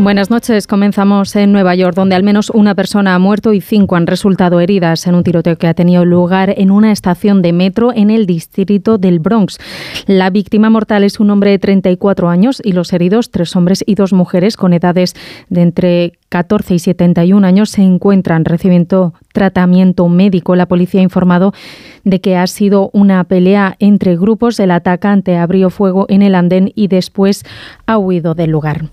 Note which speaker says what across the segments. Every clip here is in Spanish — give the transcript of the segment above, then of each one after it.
Speaker 1: Buenas noches. Comenzamos en Nueva York, donde al menos una persona ha muerto y cinco han resultado heridas en un tiroteo que ha tenido lugar en una estación de metro en el distrito del Bronx. La víctima mortal es un hombre de 34 años y los heridos, tres hombres y dos mujeres con edades de entre 14 y 71 años, se encuentran recibiendo tratamiento médico. La policía ha informado de que ha sido una pelea entre grupos. El atacante abrió fuego en el andén y después ha huido del lugar.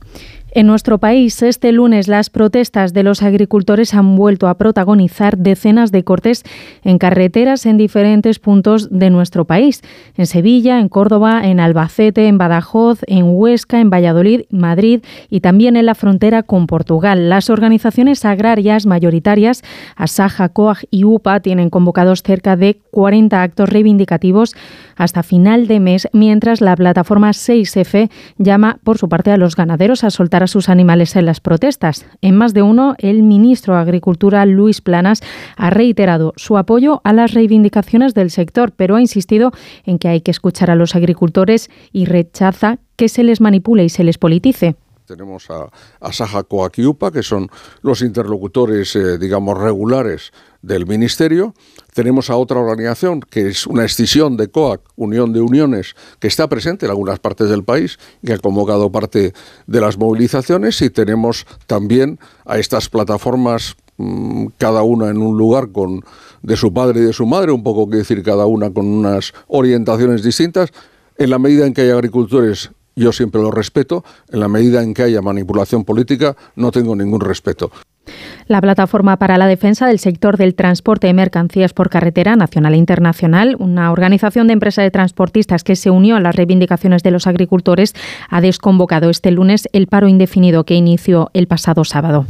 Speaker 1: En nuestro país, este lunes, las protestas de los agricultores han vuelto a protagonizar decenas de cortes en carreteras en diferentes puntos de nuestro país. En Sevilla, en Córdoba, en Albacete, en Badajoz, en Huesca, en Valladolid, Madrid y también en la frontera con Portugal. Las organizaciones agrarias mayoritarias, Asaja, COAG y UPA, tienen convocados cerca de 40 actos reivindicativos hasta final de mes, mientras la plataforma 6F llama por su parte a los ganaderos a soltar sus animales en las protestas. En más de uno, el ministro de Agricultura, Luis Planas, ha reiterado su apoyo a las reivindicaciones del sector, pero ha insistido en que hay que escuchar a los agricultores y rechaza que se les manipule y se les politice.
Speaker 2: Tenemos a, a Saja Coaquiupa, que son los interlocutores, eh, digamos, regulares del Ministerio. Tenemos a otra organización, que es una escisión de COAC, Unión de Uniones, que está presente en algunas partes del país y ha convocado parte de las movilizaciones. Y tenemos también a estas plataformas, mmm, cada una en un lugar con de su padre y de su madre, un poco que decir cada una con unas orientaciones distintas. En la medida en que hay agricultores yo siempre lo respeto. En la medida en que haya manipulación política, no tengo ningún respeto.
Speaker 1: La Plataforma para la Defensa del Sector del Transporte de Mercancías por Carretera Nacional e Internacional, una organización de empresas de transportistas que se unió a las reivindicaciones de los agricultores, ha desconvocado este lunes el paro indefinido que inició el pasado sábado.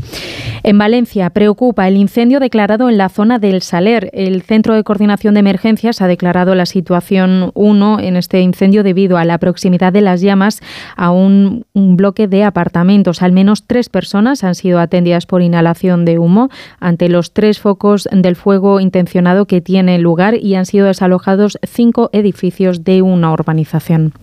Speaker 1: En Valencia preocupa el incendio declarado en la zona del Saler. El Centro de Coordinación de Emergencias ha declarado la situación 1 en este incendio debido a la proximidad de las llamas a un, un bloque de apartamentos. Al menos tres personas han sido atendidas por inhalación de humo ante los tres focos del fuego intencionado que tiene lugar y han sido desalojados cinco edificios de una urbanización.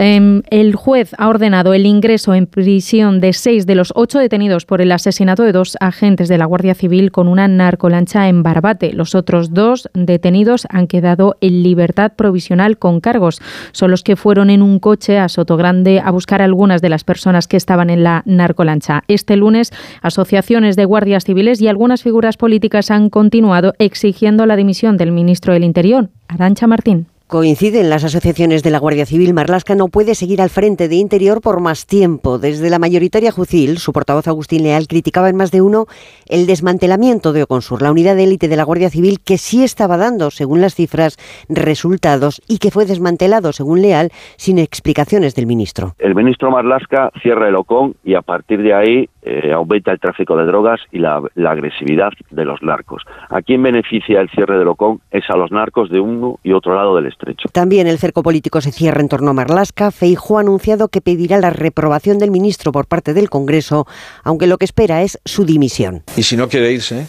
Speaker 1: Em, el juez ha ordenado el ingreso en prisión de seis de los ocho detenidos por el asesinato de dos agentes de la Guardia Civil con una narcolancha en Barbate. Los otros dos detenidos han quedado en libertad provisional con cargos. Son los que fueron en un coche a Sotogrande a buscar a algunas de las personas que estaban en la narcolancha. Este lunes, asociaciones de guardias civiles y algunas figuras políticas han continuado exigiendo la dimisión del ministro del Interior, Arancha Martín.
Speaker 3: Coinciden las asociaciones de la Guardia Civil. Marlasca no puede seguir al frente de Interior por más tiempo. Desde la mayoritaria Jucil, su portavoz Agustín Leal criticaba en más de uno el desmantelamiento de Oconsur, la unidad de élite de la Guardia Civil que sí estaba dando, según las cifras, resultados y que fue desmantelado, según Leal, sin explicaciones del ministro.
Speaker 4: El ministro Marlasca cierra el OCON y a partir de ahí eh, aumenta el tráfico de drogas y la, la, agresividad de los narcos. ¿A quién beneficia el cierre del OCON? Es a los narcos de uno y otro lado del estrecho.
Speaker 3: También el cerco político se cierra en torno a Marlasca. Feijóo ha anunciado que pedirá la reprobación del ministro por parte del Congreso, aunque lo que espera es su dimisión.
Speaker 5: Y si no quiere irse,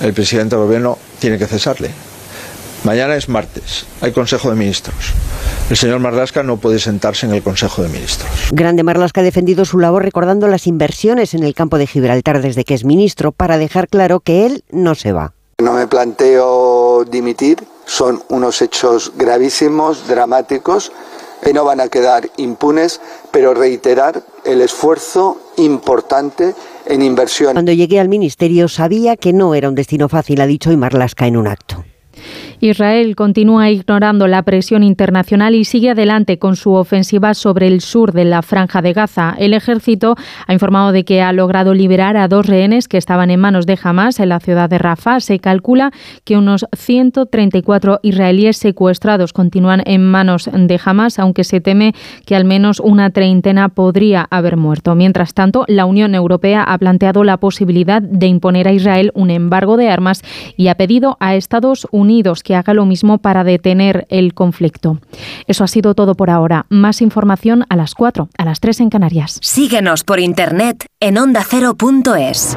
Speaker 5: el presidente del gobierno tiene que cesarle. Mañana es martes, hay Consejo de Ministros. El señor Marlasca no puede sentarse en el Consejo de Ministros.
Speaker 3: Grande Marlasca ha defendido su labor recordando las inversiones en el campo de Gibraltar desde que es ministro para dejar claro que él no se va.
Speaker 6: No me planteo dimitir, son unos hechos gravísimos, dramáticos, que no van a quedar impunes, pero reiterar el esfuerzo importante en inversión.
Speaker 3: Cuando llegué al ministerio sabía que no era un destino fácil, ha dicho y Marlasca en un acto.
Speaker 1: Israel continúa ignorando la presión internacional y sigue adelante con su ofensiva sobre el sur de la franja de Gaza. El ejército ha informado de que ha logrado liberar a dos rehenes que estaban en manos de Hamas en la ciudad de Rafah. Se calcula que unos 134 israelíes secuestrados continúan en manos de Hamas, aunque se teme que al menos una treintena podría haber muerto. Mientras tanto, la Unión Europea ha planteado la posibilidad de imponer a Israel un embargo de armas y ha pedido a Estados Unidos que haga lo mismo para detener el conflicto. Eso ha sido todo por ahora. Más información a las 4, a las 3 en Canarias.
Speaker 7: Síguenos por internet en ondacero.es.